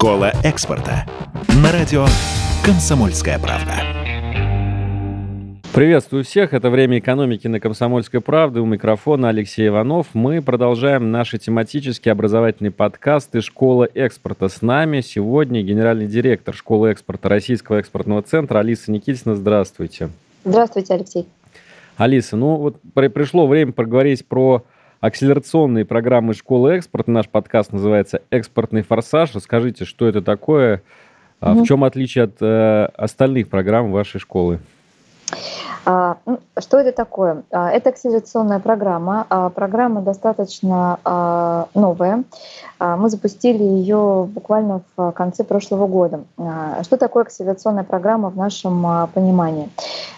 Школа экспорта. На радио «Комсомольская правда». Приветствую всех. Это «Время экономики» на «Комсомольской правде». У микрофона Алексей Иванов. Мы продолжаем наши тематические образовательные подкасты «Школа экспорта». С нами сегодня генеральный директор Школы экспорта Российского экспортного центра Алиса Никитина. Здравствуйте. Здравствуйте, Алексей. Алиса, ну вот пришло время поговорить про акселерационные программы школы экспорта. Наш подкаст называется «Экспортный форсаж». Расскажите, что это такое, угу. в чем отличие от э, остальных программ вашей школы? А, ну, что это такое? А, это акселерационная программа. А, программа достаточно новая. Мы запустили ее буквально в конце прошлого года. Что такое акселерационная программа в нашем понимании?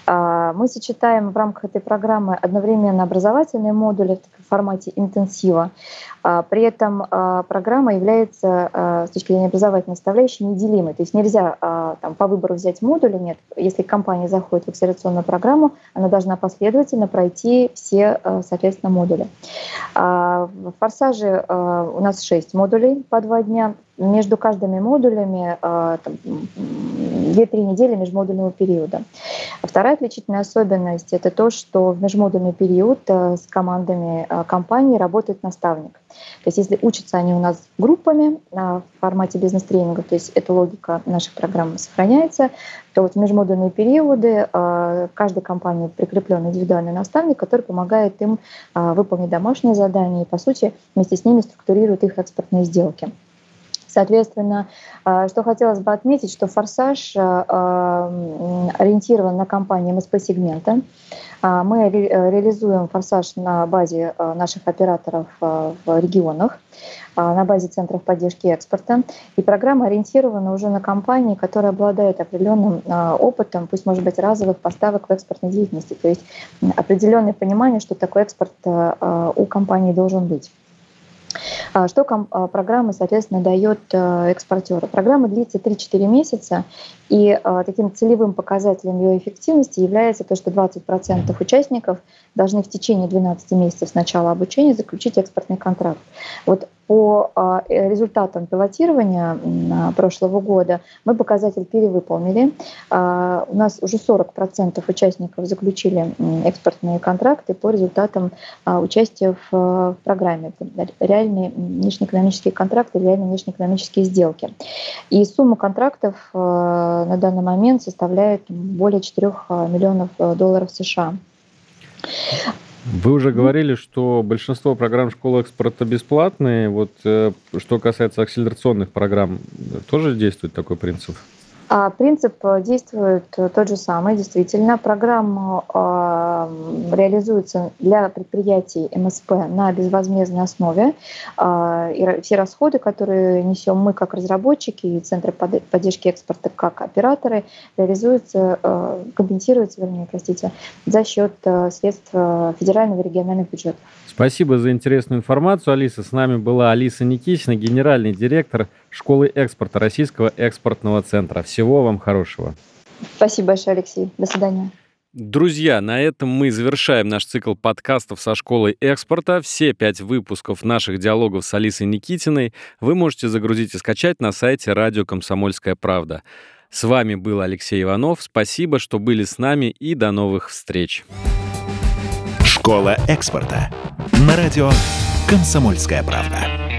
Мы сочетаем в рамках этой программы одновременно образовательные модули в формате интенсива. При этом программа является с точки зрения образовательной составляющей неделимой. То есть нельзя там, по выбору взять модули, нет. Если компания заходит в акселерационную программу, она должна последовательно пройти все, соответственно, модули. В «Форсаже» у нас 6 модулей по два дня между каждыми модулями 2-3 недели межмодульного периода. Вторая отличительная особенность – это то, что в межмодульный период э, с командами э, компании работает наставник. То есть если учатся они у нас группами в формате бизнес-тренинга, то есть эта логика нашей программы сохраняется, то вот в межмодульные периоды э, каждой компании прикреплен индивидуальный наставник, который помогает им выполнить домашние задания и, по сути, вместе с ними структурирует их экспортные сделки. Соответственно, э, что хотелось бы отметить, что «Форсаж» э, э, ориентирован на компании МСП-сегмента. Мы реализуем «Форсаж» на базе наших операторов в регионах, на базе центров поддержки экспорта. И программа ориентирована уже на компании, которые обладают определенным опытом, пусть, может быть, разовых поставок в экспортной деятельности. То есть определенное понимание, что такой экспорт у компании должен быть. А, что а, программа, соответственно, дает э, экспортеру? Программа длится 3-4 месяца, и а, таким целевым показателем ее эффективности является то, что 20% участников должны в течение 12 месяцев с начала обучения заключить экспортный контракт. Вот по а, э, результатам пилотирования прошлого года мы показатель перевыполнили. А, у нас уже 40% участников заключили экспортные контракты по результатам а, участия в программе. Реальные внешнеэкономические контракты, реальные внешнеэкономические сделки. И сумма контрактов на данный момент составляет более 4 миллионов долларов США. Вы уже говорили, что большинство программ школы экспорта бесплатные. Вот э, что касается акселерационных программ, тоже действует такой принцип? А принцип э, действует э, тот же самый, действительно. Программа э, реализуется для предприятий МСП на безвозмездной основе. Э, и все расходы, которые несем мы как разработчики и центры поддержки экспорта как операторы, реализуются, э, компенсируются, вернее, простите, за счет средств федерального и региональных бюджетов. Спасибо за интересную информацию, Алиса. С нами была Алиса Никитина, генеральный директор школы экспорта Российского экспортного центра. Всего вам хорошего. Спасибо большое, Алексей. До свидания. Друзья, на этом мы завершаем наш цикл подкастов со школой экспорта. Все пять выпусков наших диалогов с Алисой Никитиной вы можете загрузить и скачать на сайте радио «Комсомольская правда». С вами был Алексей Иванов. Спасибо, что были с нами и до новых встреч. Школа экспорта. На радио «Комсомольская правда».